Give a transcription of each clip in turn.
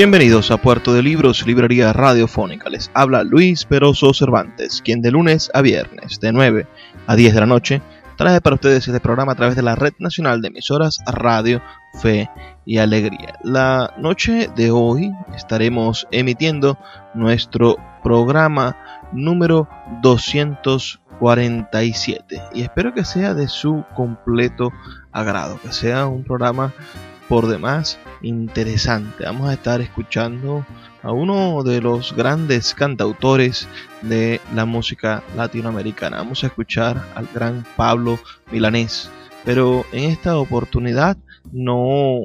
Bienvenidos a Puerto de Libros, Librería Radiofónica. Les habla Luis Peroso Cervantes, quien de lunes a viernes, de 9 a 10 de la noche, trae para ustedes este programa a través de la Red Nacional de Emisoras Radio, Fe y Alegría. La noche de hoy estaremos emitiendo nuestro programa número 247 y espero que sea de su completo agrado, que sea un programa por demás interesante. Vamos a estar escuchando a uno de los grandes cantautores de la música latinoamericana. Vamos a escuchar al gran Pablo Milanés, pero en esta oportunidad no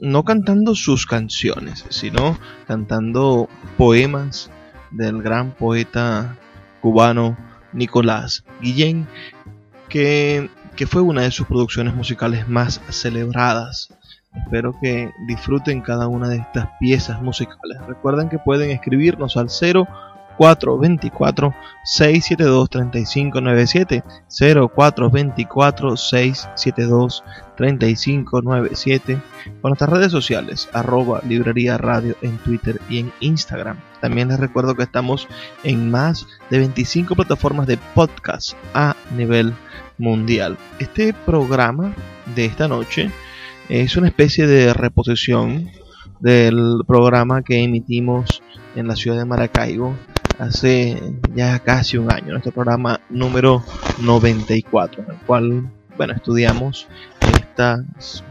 no cantando sus canciones, sino cantando poemas del gran poeta cubano Nicolás Guillén, que, que fue una de sus producciones musicales más celebradas Espero que disfruten cada una de estas piezas musicales. Recuerden que pueden escribirnos al 0424 672 3597 0424 672 3597 con nuestras redes sociales arroba librería radio en Twitter y en Instagram. También les recuerdo que estamos en más de 25 plataformas de podcast a nivel mundial. Este programa de esta noche es una especie de reposición del programa que emitimos en la ciudad de Maracaibo hace ya casi un año, nuestro programa número 94, en el cual, bueno, estudiamos estas,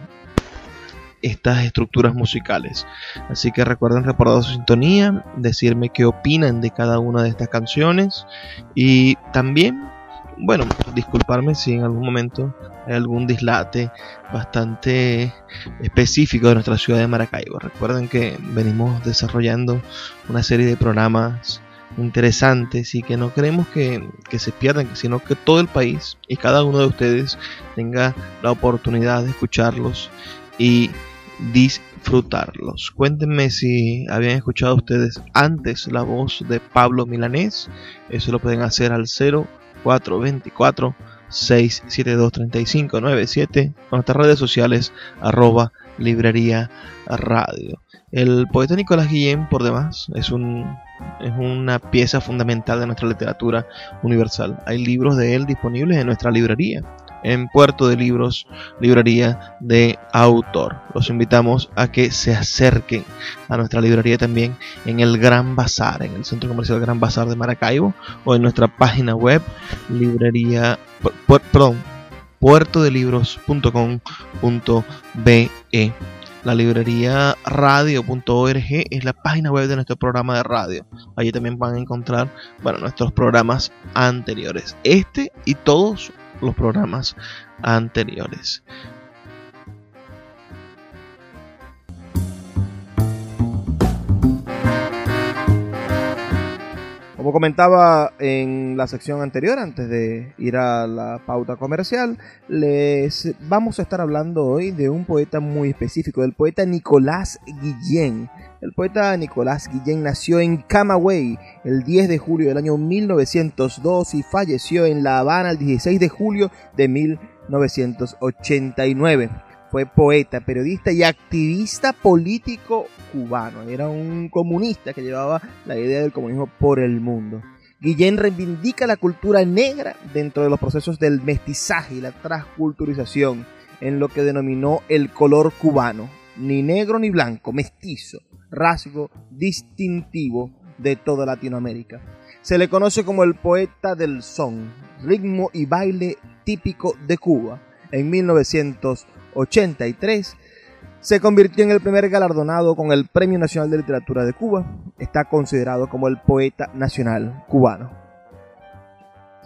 estas estructuras musicales. Así que recuerden reportar su sintonía, decirme qué opinan de cada una de estas canciones y también bueno, disculparme si en algún momento hay algún dislate bastante específico de nuestra ciudad de Maracaibo. Recuerden que venimos desarrollando una serie de programas interesantes y que no queremos que, se pierdan, sino que todo el país y cada uno de ustedes tenga la oportunidad de escucharlos y disfrutarlos. Cuéntenme si habían escuchado ustedes antes la voz de Pablo Milanés. Eso lo pueden hacer al 0 424 672 3597 con nuestras redes sociales arroba librería radio. El poeta Nicolás Guillén, por demás, es, un, es una pieza fundamental de nuestra literatura universal. Hay libros de él disponibles en nuestra librería en Puerto de Libros, librería de autor. Los invitamos a que se acerquen a nuestra librería también en el Gran Bazar, en el Centro Comercial Gran Bazar de Maracaibo o en nuestra página web librería, perdón, puertodelibros.com.be. La librería radio.org es la página web de nuestro programa de radio. Allí también van a encontrar bueno, nuestros programas anteriores. Este y todos los programas anteriores. Como comentaba en la sección anterior, antes de ir a la pauta comercial, les vamos a estar hablando hoy de un poeta muy específico, del poeta Nicolás Guillén. El poeta Nicolás Guillén nació en Camagüey el 10 de julio del año 1902 y falleció en La Habana el 16 de julio de 1989. Fue poeta, periodista y activista político cubano. Era un comunista que llevaba la idea del comunismo por el mundo. Guillén reivindica la cultura negra dentro de los procesos del mestizaje y la transculturización en lo que denominó el color cubano. ni negro ni blanco, mestizo, rasgo distintivo de toda Latinoamérica. Se le conoce como el poeta del son, ritmo y baile típico de Cuba. En 1983 se convirtió en el primer galardonado con el Premio Nacional de Literatura de Cuba. Está considerado como el poeta nacional cubano.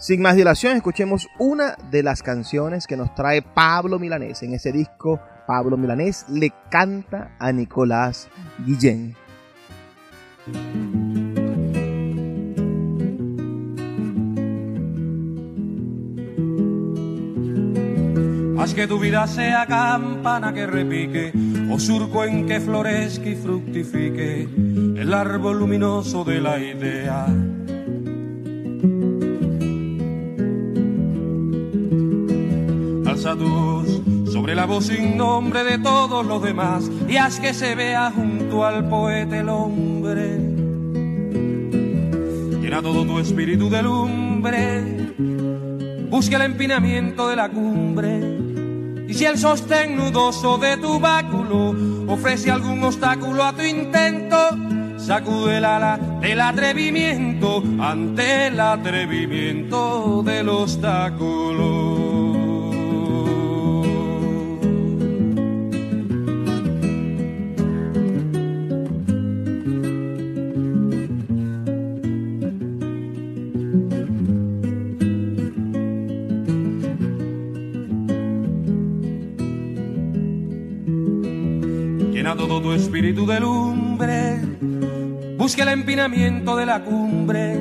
Sin más dilación, escuchemos una de las canciones que nos trae Pablo Milanés. En ese disco, Pablo Milanés le canta a Nicolás Guillén. Haz que tu vida sea campana que repique, o surco en que florezca y fructifique el árbol luminoso de la idea. Sobre la voz sin nombre de todos los demás y haz que se vea junto al poeta el hombre. Llena todo tu espíritu de lumbre, busca el empinamiento de la cumbre y si el sostén nudoso de tu báculo ofrece algún obstáculo a tu intento, sacude el ala del atrevimiento ante el atrevimiento del obstáculo. Todo tu espíritu de lumbre. Busque el empinamiento de la cumbre.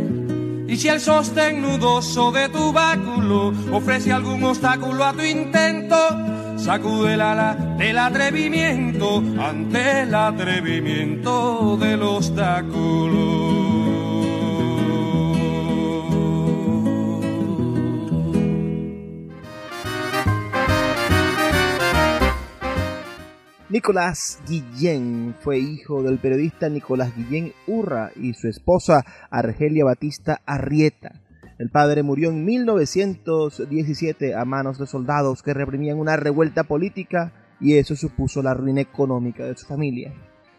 Y si el sostén nudoso de tu báculo ofrece algún obstáculo a tu intento, sacude el ala del atrevimiento ante el atrevimiento del obstáculo. Nicolás Guillén fue hijo del periodista Nicolás Guillén Urra y su esposa Argelia Batista Arrieta. El padre murió en 1917 a manos de soldados que reprimían una revuelta política y eso supuso la ruina económica de su familia.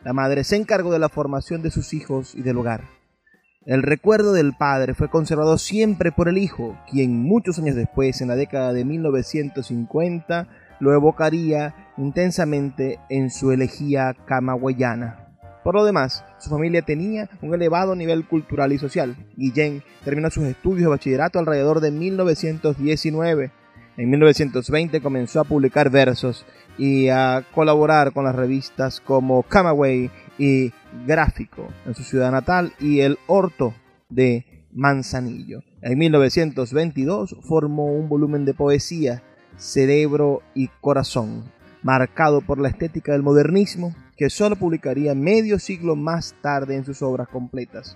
La madre se encargó de la formación de sus hijos y del hogar. El recuerdo del padre fue conservado siempre por el hijo, quien muchos años después, en la década de 1950, lo evocaría intensamente en su elegía camagüeyana. Por lo demás, su familia tenía un elevado nivel cultural y social. Guillén terminó sus estudios de bachillerato alrededor de 1919. En 1920 comenzó a publicar versos y a colaborar con las revistas como Camagüey y Gráfico en su ciudad natal y El Horto de Manzanillo. En 1922 formó un volumen de poesía Cerebro y Corazón, marcado por la estética del modernismo, que solo publicaría medio siglo más tarde en sus obras completas.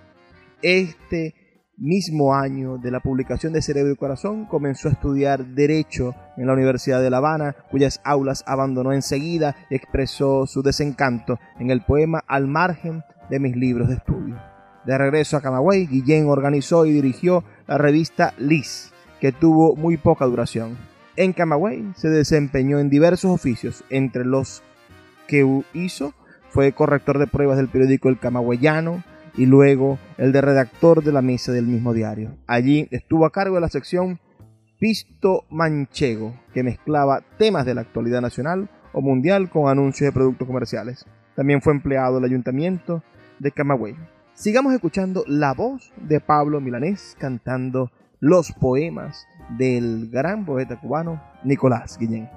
Este mismo año de la publicación de Cerebro y Corazón comenzó a estudiar Derecho en la Universidad de La Habana, cuyas aulas abandonó enseguida y expresó su desencanto en el poema Al margen de mis libros de estudio. De regreso a Camagüey, Guillén organizó y dirigió la revista Liz, que tuvo muy poca duración. En Camagüey se desempeñó en diversos oficios, entre los que hizo fue corrector de pruebas del periódico El Camagüeyano y luego el de redactor de la mesa del mismo diario. Allí estuvo a cargo de la sección Pisto Manchego, que mezclaba temas de la actualidad nacional o mundial con anuncios de productos comerciales. También fue empleado del ayuntamiento de Camagüey. Sigamos escuchando la voz de Pablo Milanés cantando los poemas del gran poeta cubano Nicolás Guillén.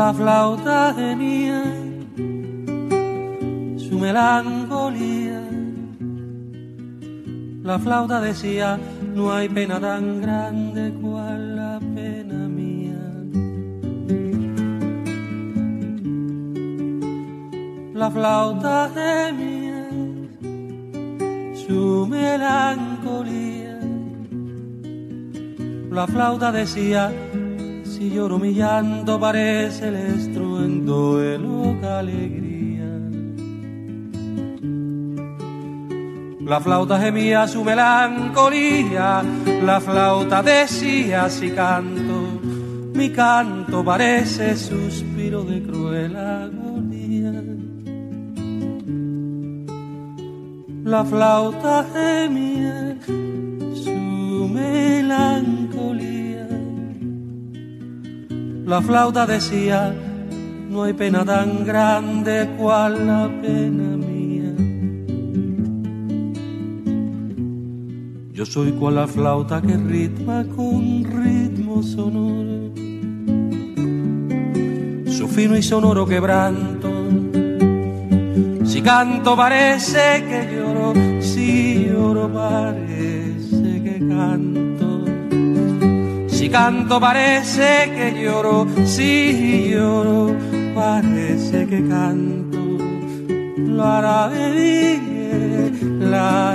La flauta tenía su melancolía, La flauta decía, no hay pena tan grande cual la pena mía. La flauta gemía su melancolía. La flauta decía, si lloro mi llanto parece el estruendo de loca alegría. La flauta gemía su melancolía, la flauta decía si canto, mi canto parece suspiro de cruel agonía. La flauta gemía melancolía, la flauta decía, no hay pena tan grande cual la pena mía. Yo soy cual la flauta que ritma con ritmo sonoro, su fino y sonoro quebranto. Si canto parece que lloro, si lloro parece canto. Si canto parece que lloro, si lloro parece que canto. La la la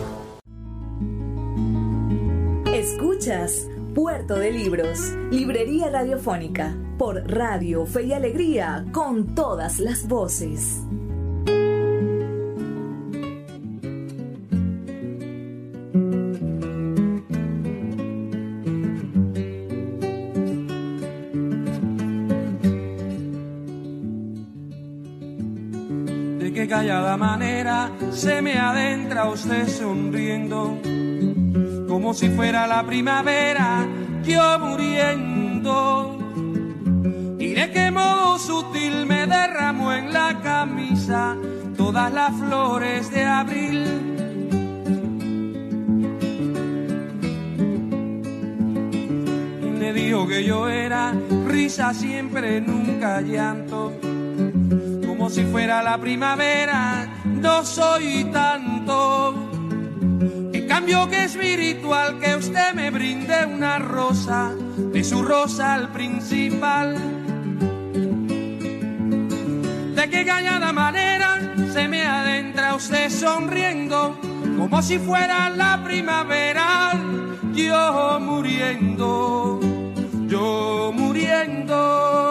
Puerto de Libros, Librería Radiofónica, por Radio Fe y Alegría, con todas las voces. De qué callada manera se me adentra usted sonriendo como si fuera la primavera, yo muriendo. Y de qué modo sutil me derramó en la camisa todas las flores de abril. Y le dijo que yo era risa siempre, nunca llanto. Como si fuera la primavera, no soy tanto cambio que espiritual que usted me brinde una rosa, de su rosa al principal. De qué callada manera se me adentra usted sonriendo, como si fuera la primavera, yo muriendo, yo muriendo.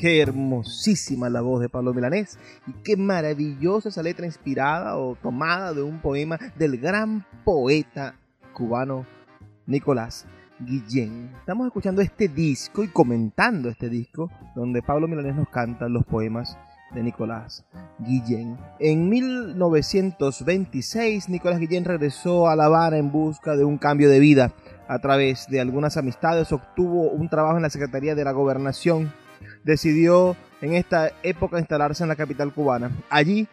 Qué hermosísima la voz de Pablo Milanés y qué maravillosa esa letra inspirada o tomada de un poema del gran poeta cubano Nicolás Guillén. Estamos escuchando este disco y comentando este disco donde Pablo Milanés nos canta los poemas de Nicolás Guillén. En 1926, Nicolás Guillén regresó a La Habana en busca de un cambio de vida. A través de algunas amistades obtuvo un trabajo en la Secretaría de la Gobernación. Decidió en esta época instalarse en la capital cubana. Allí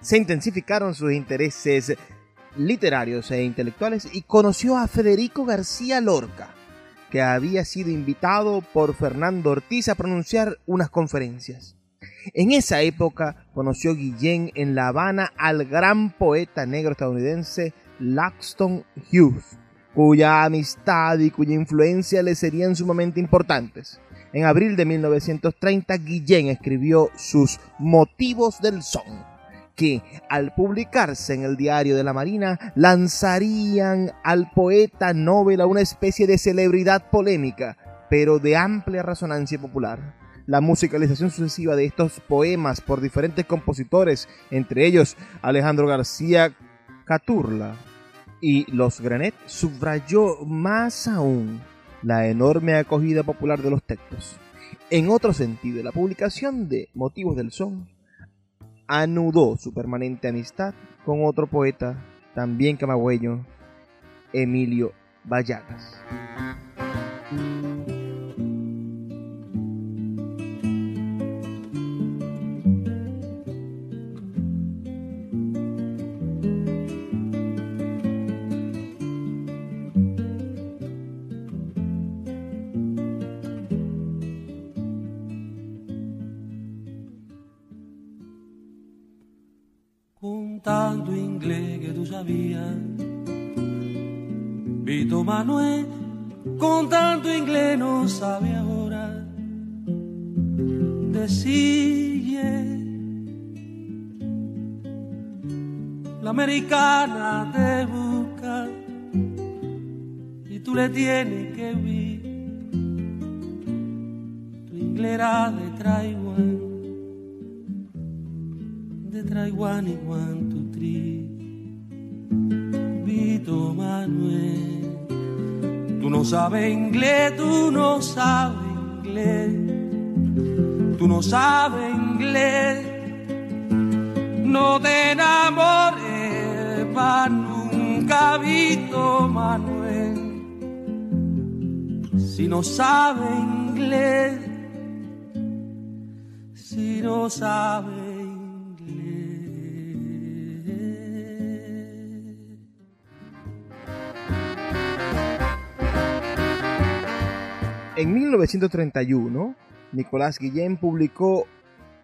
se intensificaron sus intereses literarios e intelectuales y conoció a Federico García Lorca, que había sido invitado por Fernando Ortiz a pronunciar unas conferencias. En esa época conoció Guillén en La Habana al gran poeta negro estadounidense Langston Hughes, cuya amistad y cuya influencia le serían sumamente importantes. En abril de 1930, Guillén escribió sus Motivos del Son, que al publicarse en el diario de la Marina lanzarían al poeta Nobel a una especie de celebridad polémica, pero de amplia resonancia popular. La musicalización sucesiva de estos poemas por diferentes compositores, entre ellos Alejandro García Caturla y Los Granet, subrayó más aún la enorme acogida popular de los textos. En otro sentido, la publicación de Motivos del Son anudó su permanente amistad con otro poeta, también camagüeño, Emilio Vallagas. Americana te busca y tú le tienes que vivir tu inglés de Taiwán de Taiwán y Juan tu tri. Vito Manuel Tú no sabes inglés, tú no sabes inglés, tú no sabes inglés. No te enamores pa' nunca, Vito Manuel. Si no sabes inglés, si no sabes En 1931, Nicolás Guillén publicó,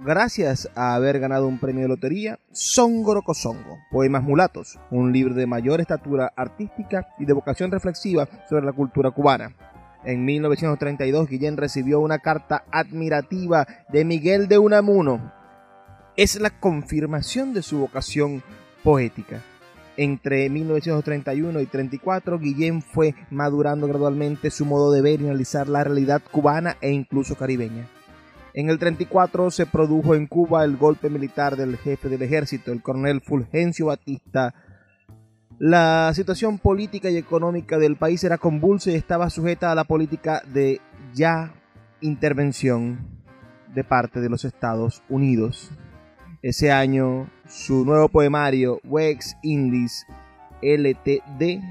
gracias a haber ganado un premio de lotería, Songo Cosongo, Poemas Mulatos, un libro de mayor estatura artística y de vocación reflexiva sobre la cultura cubana. En 1932, Guillén recibió una carta admirativa de Miguel de Unamuno. Es la confirmación de su vocación poética. Entre 1931 y 34, Guillén fue madurando gradualmente su modo de ver y analizar la realidad cubana e incluso caribeña. En el 34 se produjo en Cuba el golpe militar del jefe del ejército, el coronel Fulgencio Batista. La situación política y económica del país era convulsa y estaba sujeta a la política de ya intervención de parte de los Estados Unidos. Ese año, su nuevo poemario, Wex Indies LTD,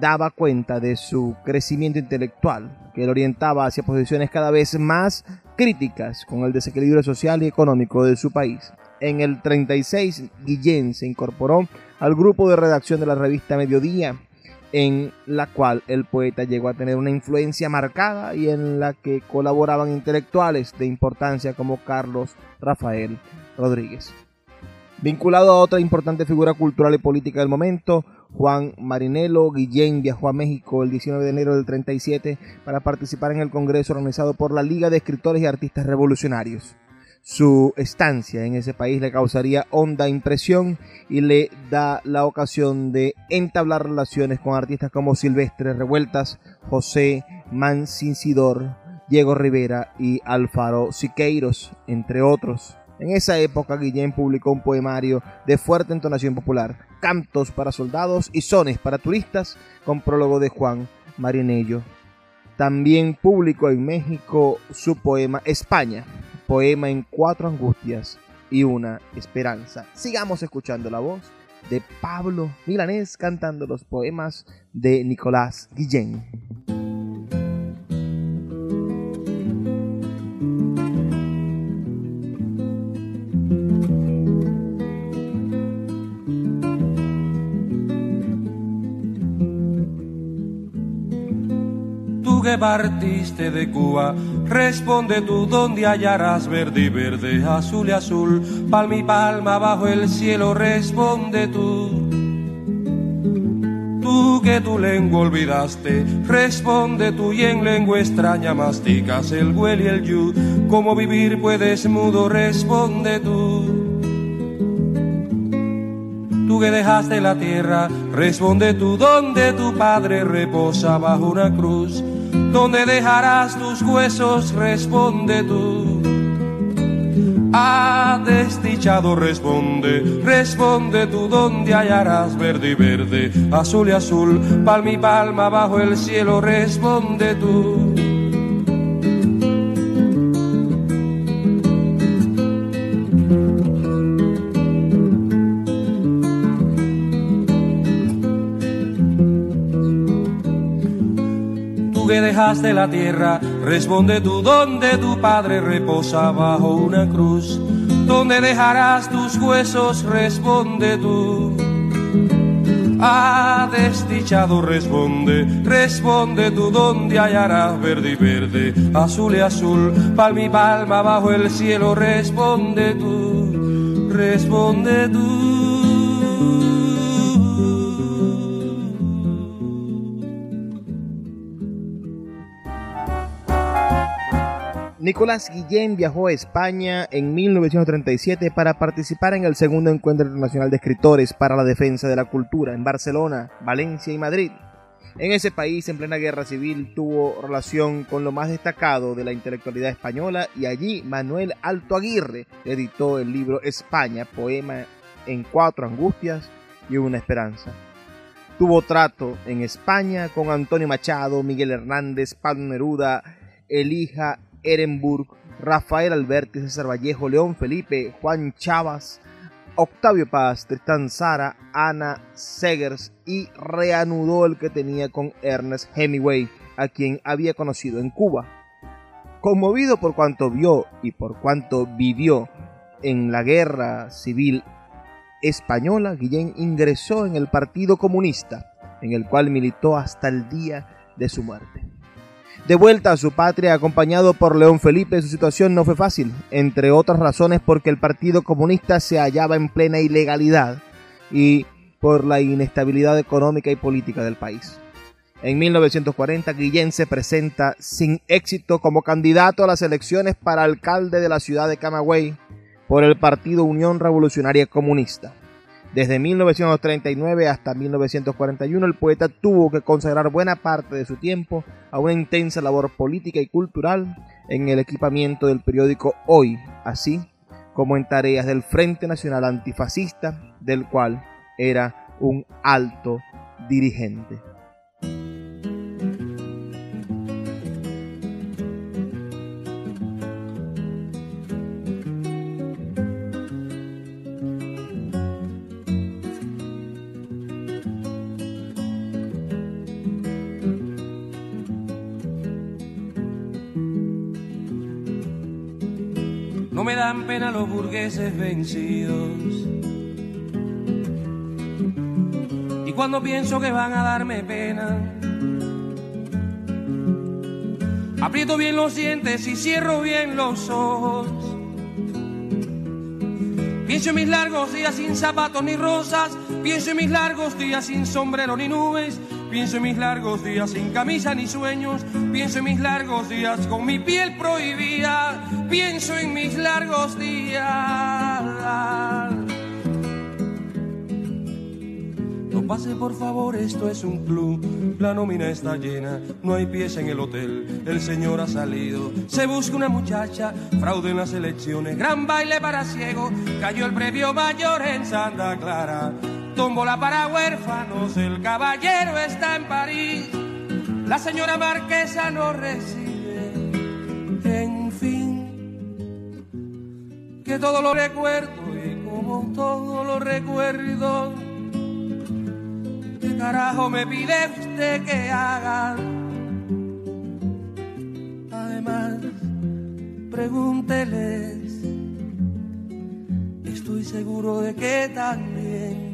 daba cuenta de su crecimiento intelectual, que lo orientaba hacia posiciones cada vez más críticas con el desequilibrio social y económico de su país. En el 36, Guillén se incorporó al grupo de redacción de la revista Mediodía, en la cual el poeta llegó a tener una influencia marcada y en la que colaboraban intelectuales de importancia como Carlos Rafael Rodríguez. Vinculado a otra importante figura cultural y política del momento, Juan Marinelo Guillén viajó a México el 19 de enero del 37 para participar en el congreso organizado por la Liga de Escritores y Artistas Revolucionarios. Su estancia en ese país le causaría honda impresión y le da la ocasión de entablar relaciones con artistas como Silvestre Revueltas, José Mancincidor, Diego Rivera y Alfaro Siqueiros, entre otros. En esa época Guillén publicó un poemario de fuerte entonación popular, cantos para soldados y sones para turistas, con prólogo de Juan Marinello. También publicó en México su poema España, poema en cuatro angustias y una esperanza. Sigamos escuchando la voz de Pablo Milanés cantando los poemas de Nicolás Guillén. Que partiste de Cuba, responde tú donde hallarás verde y verde, azul y azul, palma y palma bajo el cielo, responde tú. Tú que tu lengua olvidaste, responde tú y en lengua extraña masticas el huel y el yu, como vivir puedes mudo, responde tú tú que dejaste la tierra, responde tú donde tu padre reposa bajo una cruz. ¿Dónde dejarás tus huesos? Responde tú. Ah, desdichado, responde, responde tú dónde hallarás verde y verde, azul y azul, palma y palma bajo el cielo, responde tú. De la tierra, responde tú donde tu padre reposa bajo una cruz, donde dejarás tus huesos, responde tú. Ah, desdichado, responde, responde tú donde hallarás verde y verde, azul y azul, palma y palma bajo el cielo, responde tú, responde tú. Nicolás Guillén viajó a España en 1937 para participar en el segundo encuentro internacional de escritores para la defensa de la cultura en Barcelona, Valencia y Madrid. En ese país, en plena guerra civil, tuvo relación con lo más destacado de la intelectualidad española y allí Manuel Alto Aguirre editó el libro España, poema en cuatro angustias y una esperanza. Tuvo trato en España con Antonio Machado, Miguel Hernández, Pablo Neruda, Elija Ehrenburg, Rafael Alberti, César Vallejo, León Felipe, Juan Chavas, Octavio Paz, Tristan Sara, Ana Segers y reanudó el que tenía con Ernest Hemingway, a quien había conocido en Cuba. Conmovido por cuanto vio y por cuanto vivió en la guerra civil española, Guillén ingresó en el Partido Comunista, en el cual militó hasta el día de su muerte. De vuelta a su patria, acompañado por León Felipe, su situación no fue fácil, entre otras razones porque el Partido Comunista se hallaba en plena ilegalidad y por la inestabilidad económica y política del país. En 1940, Guillén se presenta sin éxito como candidato a las elecciones para alcalde de la ciudad de Camagüey por el Partido Unión Revolucionaria Comunista. Desde 1939 hasta 1941 el poeta tuvo que consagrar buena parte de su tiempo a una intensa labor política y cultural en el equipamiento del periódico Hoy, así como en tareas del Frente Nacional Antifascista, del cual era un alto dirigente. Me dan pena los burgueses vencidos. Y cuando pienso que van a darme pena, aprieto bien los dientes y cierro bien los ojos. Pienso en mis largos días sin zapatos ni rosas, pienso en mis largos días sin sombrero ni nubes, Pienso en mis largos días sin camisa ni sueños, pienso en mis largos días con mi piel prohibida, pienso en mis largos días. No pase por favor, esto es un club. La nómina está llena, no hay pies en el hotel. El señor ha salido, se busca una muchacha. Fraude en las elecciones, gran baile para ciego. Cayó el previo mayor en Santa Clara. Tómbola para huérfanos, el caballero está en París. La señora marquesa no recibe. En fin, que todo lo recuerdo y como todo lo recuerdo carajo me pide usted que haga? Además, pregúnteles, estoy seguro de que también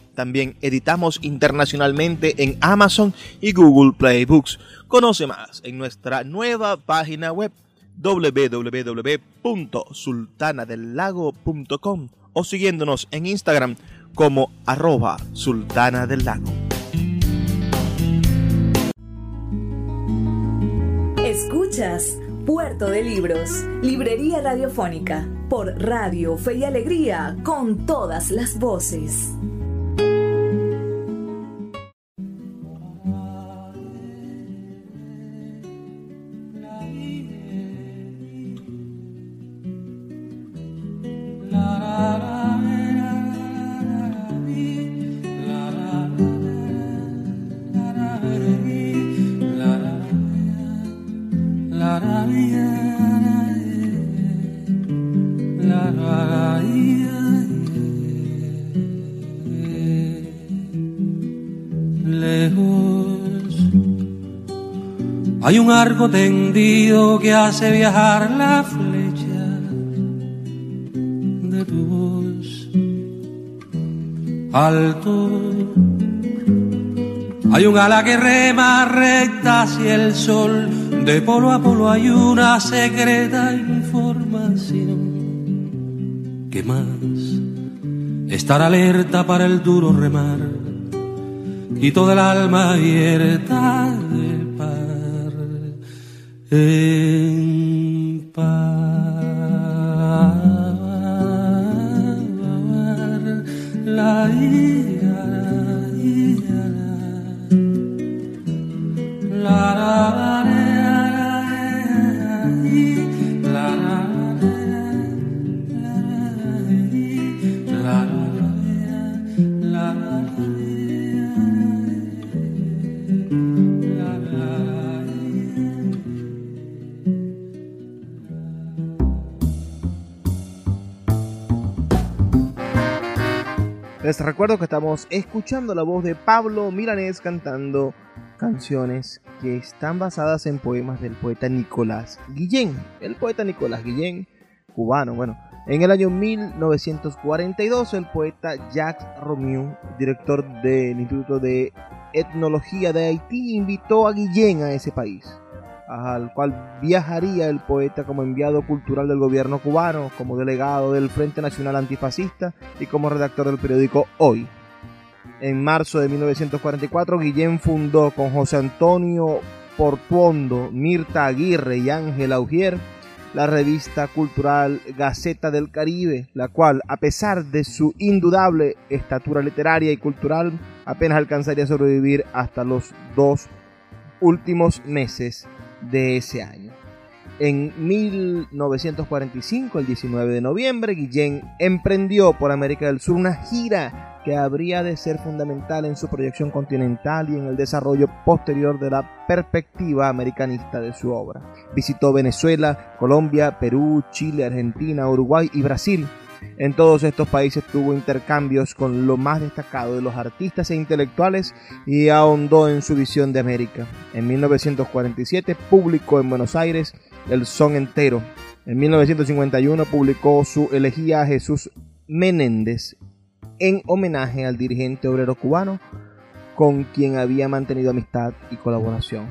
también editamos internacionalmente en Amazon y Google Play Books. Conoce más en nuestra nueva página web www.sultanadelago.com o siguiéndonos en Instagram como arroba sultana del lago. Escuchas Puerto de Libros, Librería Radiofónica, por Radio Fe y Alegría, con todas las voces. Hay un arco tendido que hace viajar la flecha de tu voz. Alto. Hay un ala que rema recta hacia el sol. De polo a polo hay una secreta información. ¿Qué más? Estar alerta para el duro remar y toda el alma abierta en la ira, la la la Les recuerdo que estamos escuchando la voz de Pablo Milanés cantando canciones que están basadas en poemas del poeta Nicolás Guillén. El poeta Nicolás Guillén, cubano, bueno. En el año 1942, el poeta Jacques Romieu, director del Instituto de Etnología de Haití, invitó a Guillén a ese país al cual viajaría el poeta como enviado cultural del gobierno cubano, como delegado del Frente Nacional Antifascista y como redactor del periódico Hoy. En marzo de 1944, Guillén fundó con José Antonio Portuondo, Mirta Aguirre y Ángel Augier la revista cultural Gaceta del Caribe, la cual, a pesar de su indudable estatura literaria y cultural, apenas alcanzaría a sobrevivir hasta los dos últimos meses de ese año. En 1945, el 19 de noviembre, Guillén emprendió por América del Sur una gira que habría de ser fundamental en su proyección continental y en el desarrollo posterior de la perspectiva americanista de su obra. Visitó Venezuela, Colombia, Perú, Chile, Argentina, Uruguay y Brasil. En todos estos países tuvo intercambios con lo más destacado de los artistas e intelectuales y ahondó en su visión de América. En 1947 publicó en Buenos Aires El Son Entero. En 1951 publicó su elegía a Jesús Menéndez en homenaje al dirigente obrero cubano con quien había mantenido amistad y colaboración.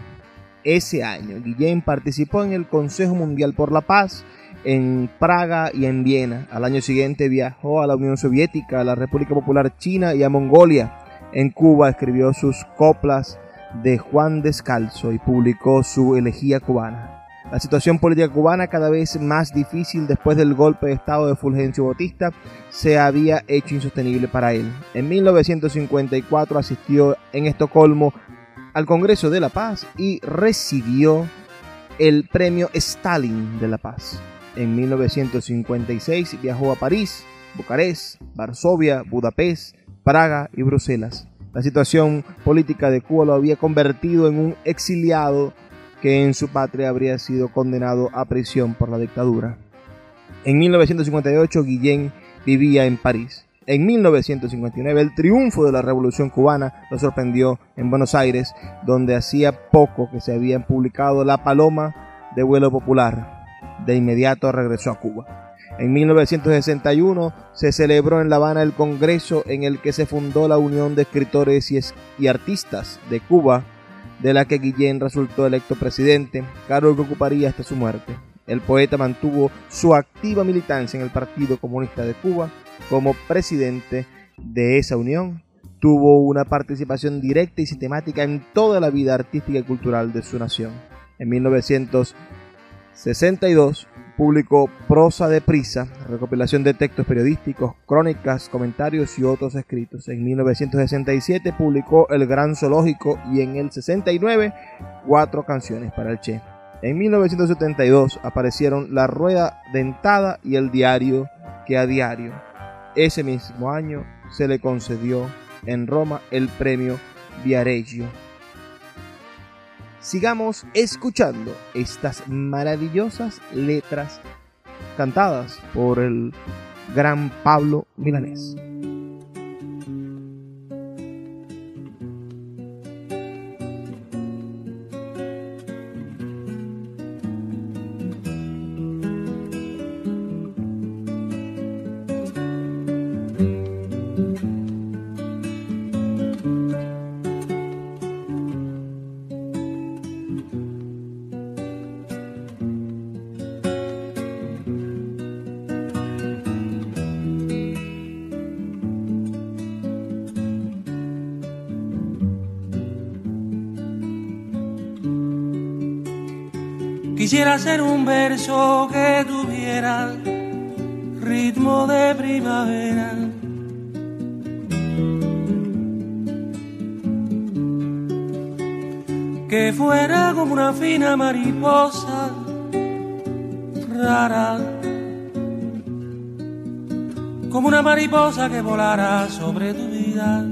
Ese año, Guillén participó en el Consejo Mundial por la Paz en Praga y en Viena. Al año siguiente viajó a la Unión Soviética, a la República Popular China y a Mongolia. En Cuba escribió sus coplas de Juan Descalzo y publicó su elegía cubana. La situación política cubana, cada vez más difícil después del golpe de Estado de Fulgencio Bautista, se había hecho insostenible para él. En 1954 asistió en Estocolmo al Congreso de la Paz y recibió el premio Stalin de la Paz. En 1956 viajó a París, Bucarest, Varsovia, Budapest, Praga y Bruselas. La situación política de Cuba lo había convertido en un exiliado que en su patria habría sido condenado a prisión por la dictadura. En 1958 Guillén vivía en París. En 1959 el triunfo de la Revolución cubana lo sorprendió en Buenos Aires, donde hacía poco que se habían publicado La Paloma de vuelo popular. De inmediato regresó a Cuba. En 1961 se celebró en La Habana el Congreso en el que se fundó la Unión de Escritores y, Artistas de Cuba, de la que Guillén resultó electo presidente, cargo que ocuparía hasta su muerte. El poeta mantuvo su activa militancia en el Partido Comunista de Cuba como presidente de esa unión. Tuvo una participación directa y sistemática en toda la vida artística y cultural de su nación. En 1962 publicó Prosa de Prisa, recopilación de textos periodísticos, crónicas, comentarios y otros escritos. En 1967 publicó El Gran Zoológico y en el 69 cuatro canciones para el Che. En 1972 aparecieron La Rueda Dentada y El Diario que a diario. Ese mismo año se le concedió en Roma el premio Viareggio sigamos escuchando estas maravillosas letras cantadas por el gran Pablo Milanés. Quisiera ser un verso que tuviera ritmo de primavera. Que fuera como una fina mariposa rara. Como una mariposa que volara sobre tu vida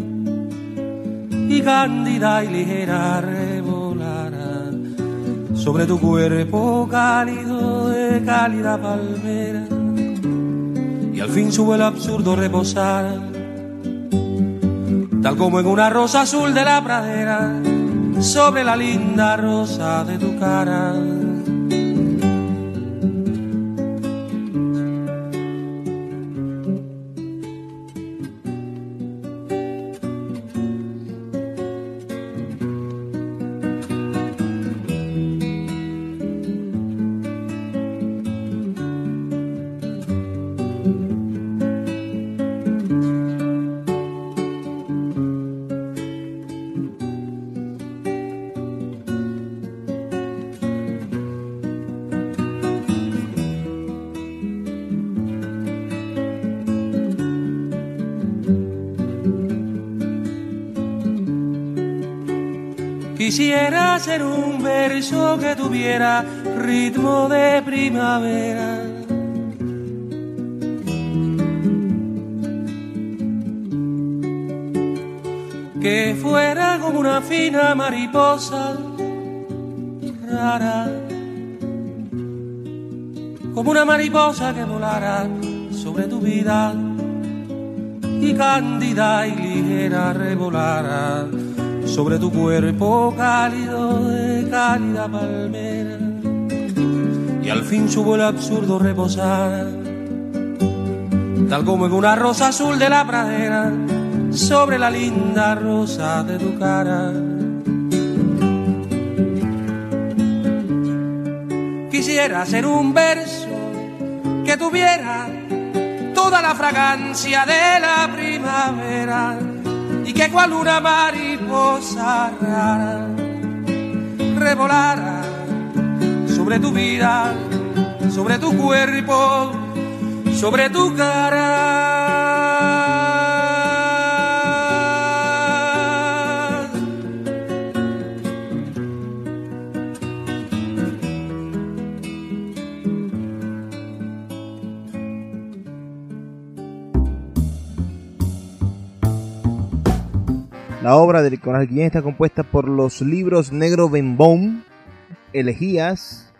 y cándida y ligera sobre tu cuerpo cálido de cálida palmera. Y al fin sube el absurdo reposar. Tal como en una rosa azul de la pradera sobre la linda rosa de tu cara Quisiera ser un verso que tuviera ritmo de primavera. que fuera como una fina mariposa rara, como una mariposa que volara sobre tu vida y cándida y ligera revolara sobre tu cuerpo cálido de cálida palmera y al fin subo el absurdo reposar tal como en una rosa azul de la pradera sobre la linda rosa de tu cara. Quisiera ser un verso que tuviera toda la fragancia de la primavera y que cual una mariposa rara revolara sobre tu vida, sobre tu cuerpo, sobre tu cara. La obra de Nicolás Guillén está compuesta por los libros Negro Bembón, Elegías,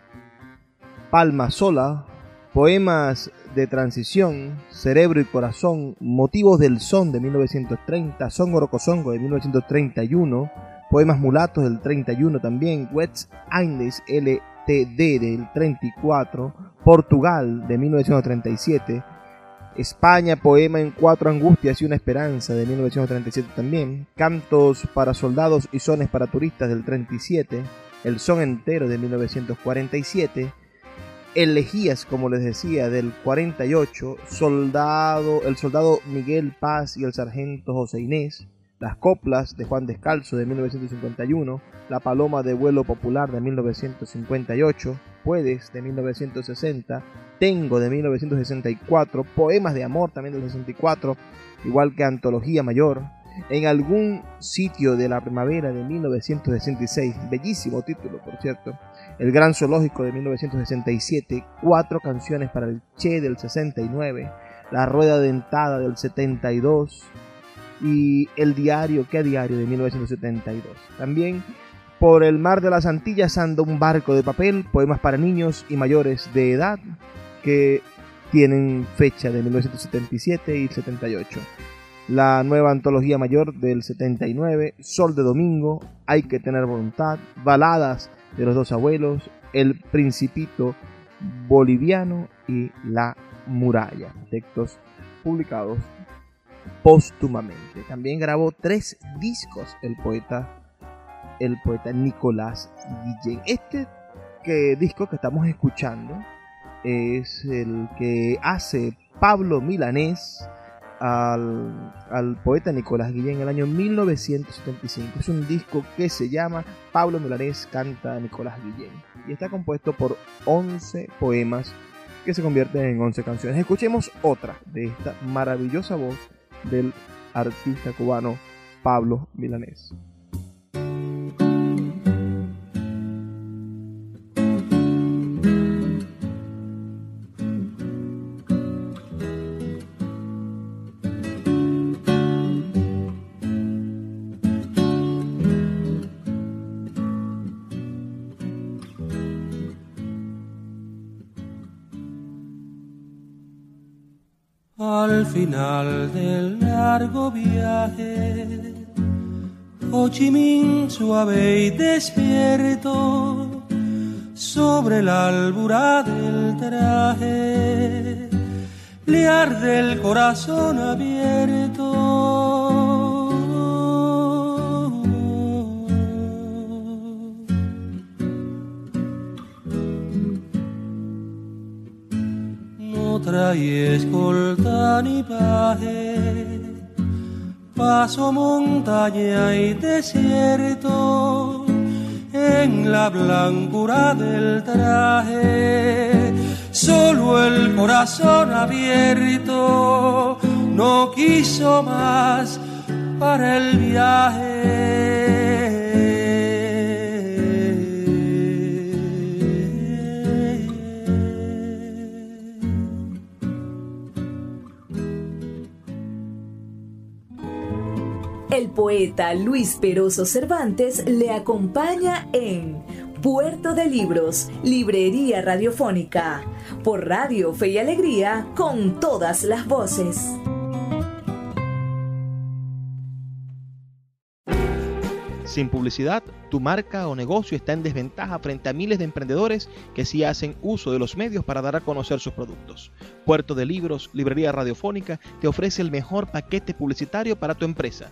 Palma Sola, Poemas de Transición, Cerebro y Corazón, Motivos del Son de 1930, Son Orocosongo de 1931, Poemas Mulatos del 31 también, Wets Aindes LTD del 34, Portugal de 1937, España, poema en cuatro angustias y una esperanza de 1937 también, Cantos para soldados y sones para turistas del 37, El son entero de 1947, Elegías, como les decía, del 48, Soldado, El soldado Miguel Paz y el sargento José Inés, Las coplas de Juan Descalzo de 1951, La paloma de vuelo popular de 1958, Puedes de 1960, Tengo de 1964, Poemas de Amor también del 64, igual que Antología Mayor, En algún sitio de la primavera de 1966, bellísimo título por cierto, El Gran Zoológico de 1967, Cuatro canciones para el Che del 69, La Rueda Dentada del 72 y El Diario, ¿qué diario? de 1972. También por el mar de las Antillas anda un barco de papel, poemas para niños y mayores de edad que tienen fecha de 1977 y 78. La nueva antología mayor del 79, Sol de Domingo, Hay que tener voluntad, Baladas de los dos abuelos, El Principito Boliviano y La Muralla, textos publicados póstumamente. También grabó tres discos el poeta el poeta Nicolás Guillén. Este que, disco que estamos escuchando es el que hace Pablo Milanés al, poeta Nicolás Guillén en el año 1975. Es un disco que se llama Pablo Milanés canta a Nicolás Guillén y está compuesto por 11 poemas que se convierten en 11 canciones. Escuchemos otra de esta maravillosa voz del artista cubano Pablo Milanés. Final del largo viaje, Ho Chi Minh suave y despierto sobre la albura del traje, le arde el corazón abierto. Trae escolta ni paje, paso montaña y desierto en la blancura del traje. Solo el corazón abierto no quiso más para el viaje. El poeta Luis Peroso Cervantes le acompaña en Puerto de Libros, Librería Radiofónica, por Radio Fe y Alegría, con todas las voces. Sin publicidad, tu marca o negocio está en desventaja frente a miles de emprendedores que sí hacen uso de los medios para dar a conocer sus productos. Puerto de Libros, Librería Radiofónica, te ofrece el mejor paquete publicitario para tu empresa.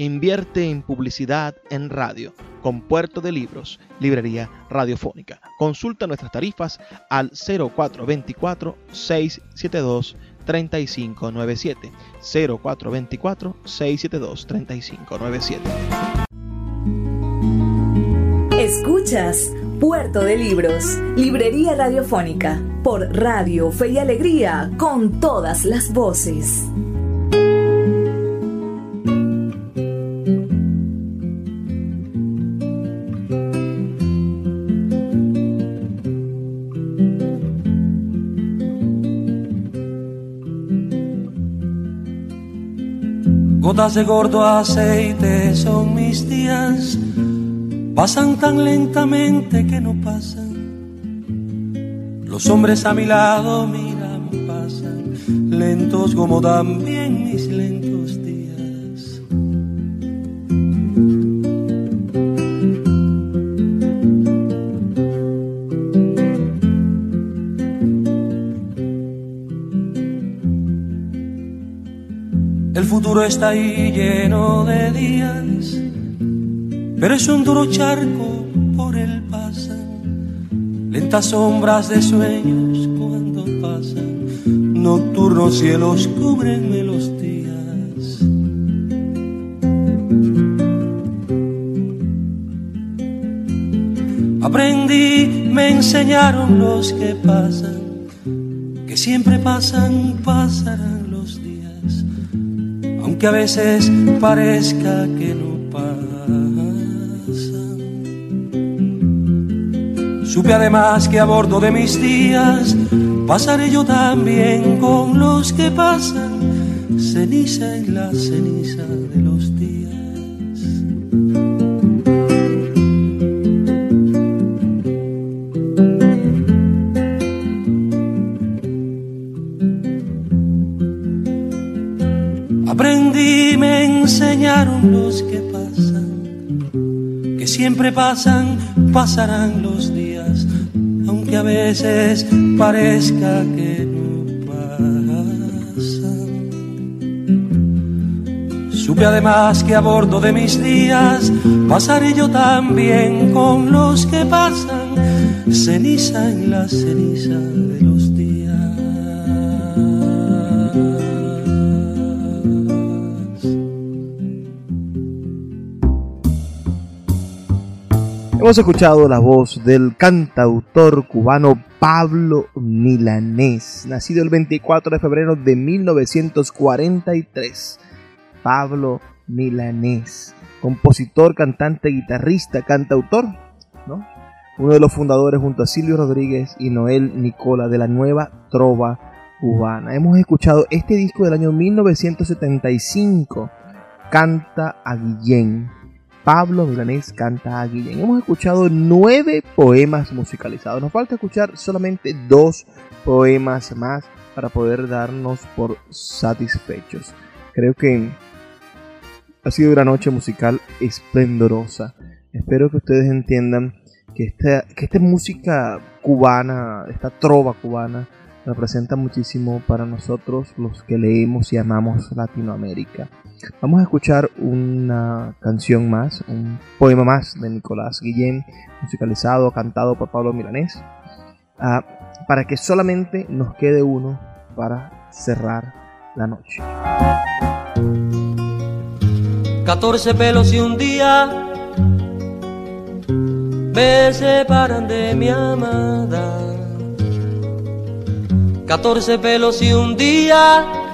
Invierte en publicidad en radio con Puerto de Libros, Librería Radiofónica. Consulta nuestras tarifas al 0424 672 3597 0424 672 3597. Escuchas Puerto de Libros, Librería Radiofónica, por Radio Fe y Alegría, con todas las voces. Gotas de gordo aceite son mis días, pasan tan lentamente que no pasan. Los hombres a mi lado miran, pasan, lentos como también mis lentos futuro está ahí lleno de días, pero es un duro charco por el pasan, lentas sombras de sueños cuando pasan, nocturnos cielos cubrenme los días. Aprendí, me enseñaron los que pasan, que siempre pasan, pasarán aunque a veces parezca que no pasan. Supe además que a bordo de mis días pasaré yo también con los que pasan, ceniza en la ceniza de los que pasan, que siempre pasan, pasarán los días, aunque a veces parezca que no pasan. Supe además que a bordo de mis días pasaré yo también con los que pasan, ceniza en la ceniza Hemos escuchado la voz del cantautor cubano Pablo Milanés, nacido el 24 de febrero de 1943. Pablo Milanés, compositor, cantante, guitarrista, cantautor, ¿no? Uno de los fundadores junto a Silvio Rodríguez y Noel Nicola de la nueva trova cubana. Hemos escuchado este disco del año 1975, Canta a Guillén. Pablo Milanés canta a Guillén. Hemos escuchado nueve poemas musicalizados. Nos falta escuchar solamente dos poemas más para poder darnos por satisfechos. Creo que ha sido una noche musical esplendorosa. Espero que ustedes entiendan que esta, que esta música cubana, esta trova cubana, representa muchísimo para nosotros los que leemos y amamos Latinoamérica. Vamos a escuchar una canción más, un poema más de Nicolás Guillén, musicalizado, cantado por Pablo Milanés, uh, para que solamente nos quede uno para cerrar la noche. Catorce pelos y un día me separan de mi amada. Catorce pelos y un día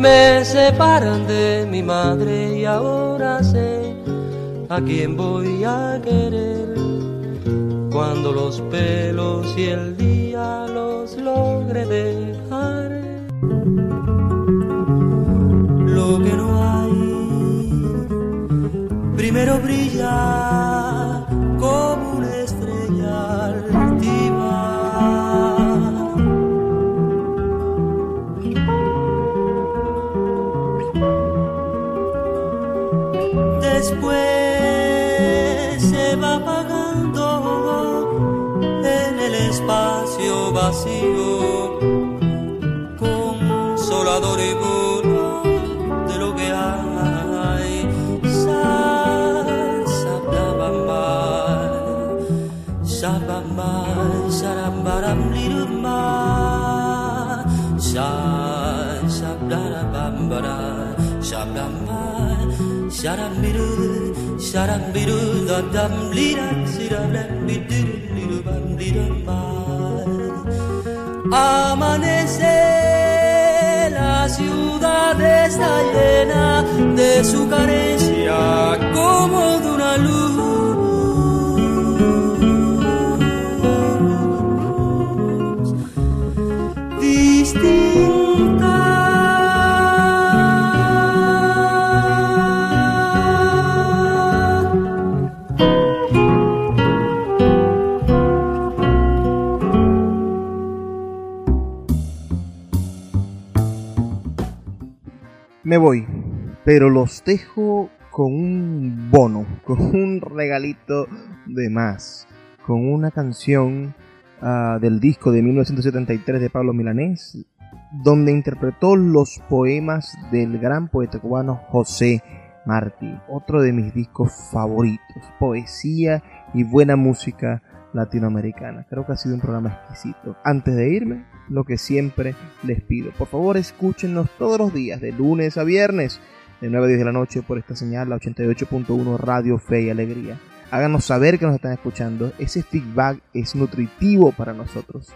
me separan de mi madre y ahora sé a quién voy a querer cuando los pelos y el día los logre dejar. Lo que no hay primero brilla como una Después se va apagando en el espacio vacío, Amanece, la ciudad está llena de su carencia como pero los dejo con un bono, con un regalito de más, con una canción ah, del disco de 1973 de Pablo Milanés, donde interpretó los poemas del gran poeta cubano José Martí, otro de mis discos favoritos, poesía y buena música latinoamericana. Creo que ha sido un programa exquisito. Antes de irme, lo que siempre les pido, por favor escúchenos todos los días, de lunes a viernes, de 9 a 10 de la noche por esta señal, la 88.1 Radio Fe y Alegría. Háganos saber que nos están escuchando, ese feedback es nutritivo para nosotros.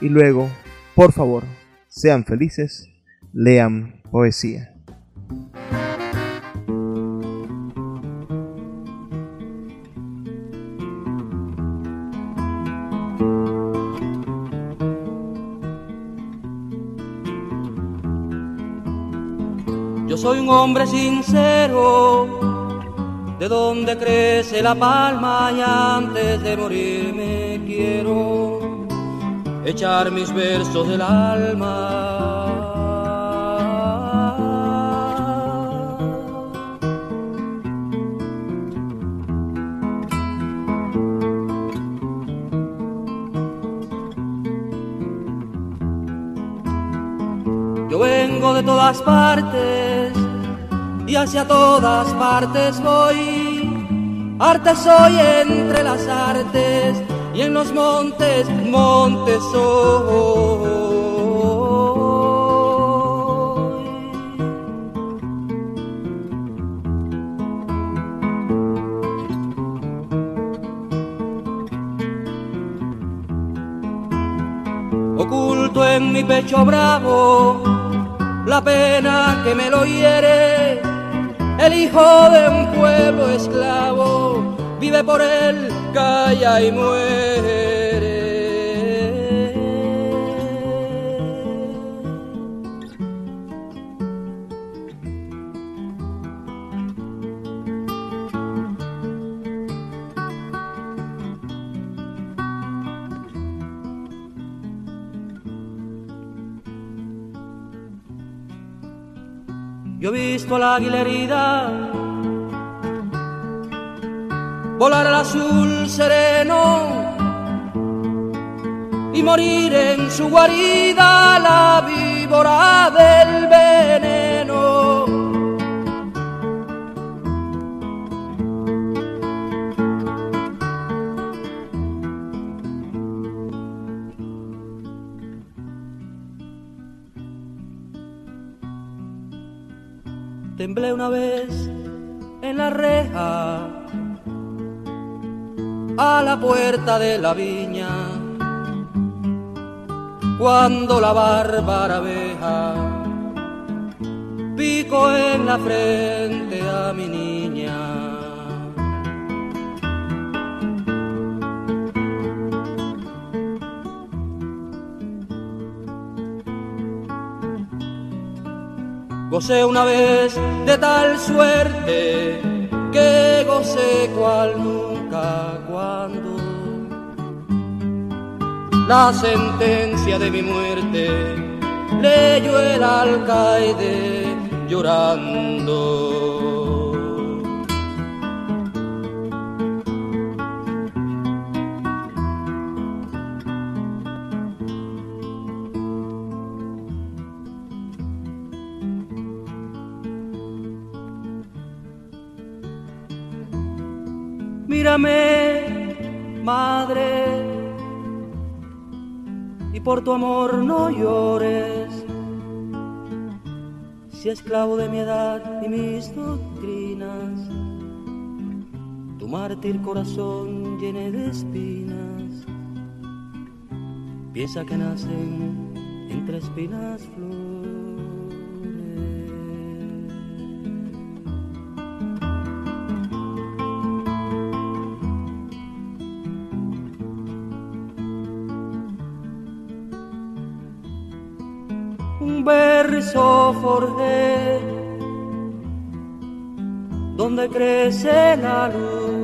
Y luego, por favor, sean felices, lean poesía. Un hombre sincero, de donde crece la palma y antes de morirme quiero echar mis versos del alma. Yo vengo de todas partes y hacia todas partes voy. Arte soy entre las artes y en los montes, montes soy. Oculto en mi pecho bravo la pena que me lo hiere, el hijo de un pueblo esclavo, vive por él, calla y muere. Yo he visto la águila herida volar al azul sereno y morir en su guarida la víbora del veneno. Vez en la reja a la puerta de la viña cuando la bárbara abeja pico en la frente Gocé una vez de tal suerte que gocé cual nunca cuando la sentencia de mi muerte leyó el alcaide llorando. Mírame, madre, y por tu amor no llores si esclavo de mi edad y mis doctrinas, tu mártir corazón llene de espinas, piensa que nacen entre espinas flores. Donde crece la luz.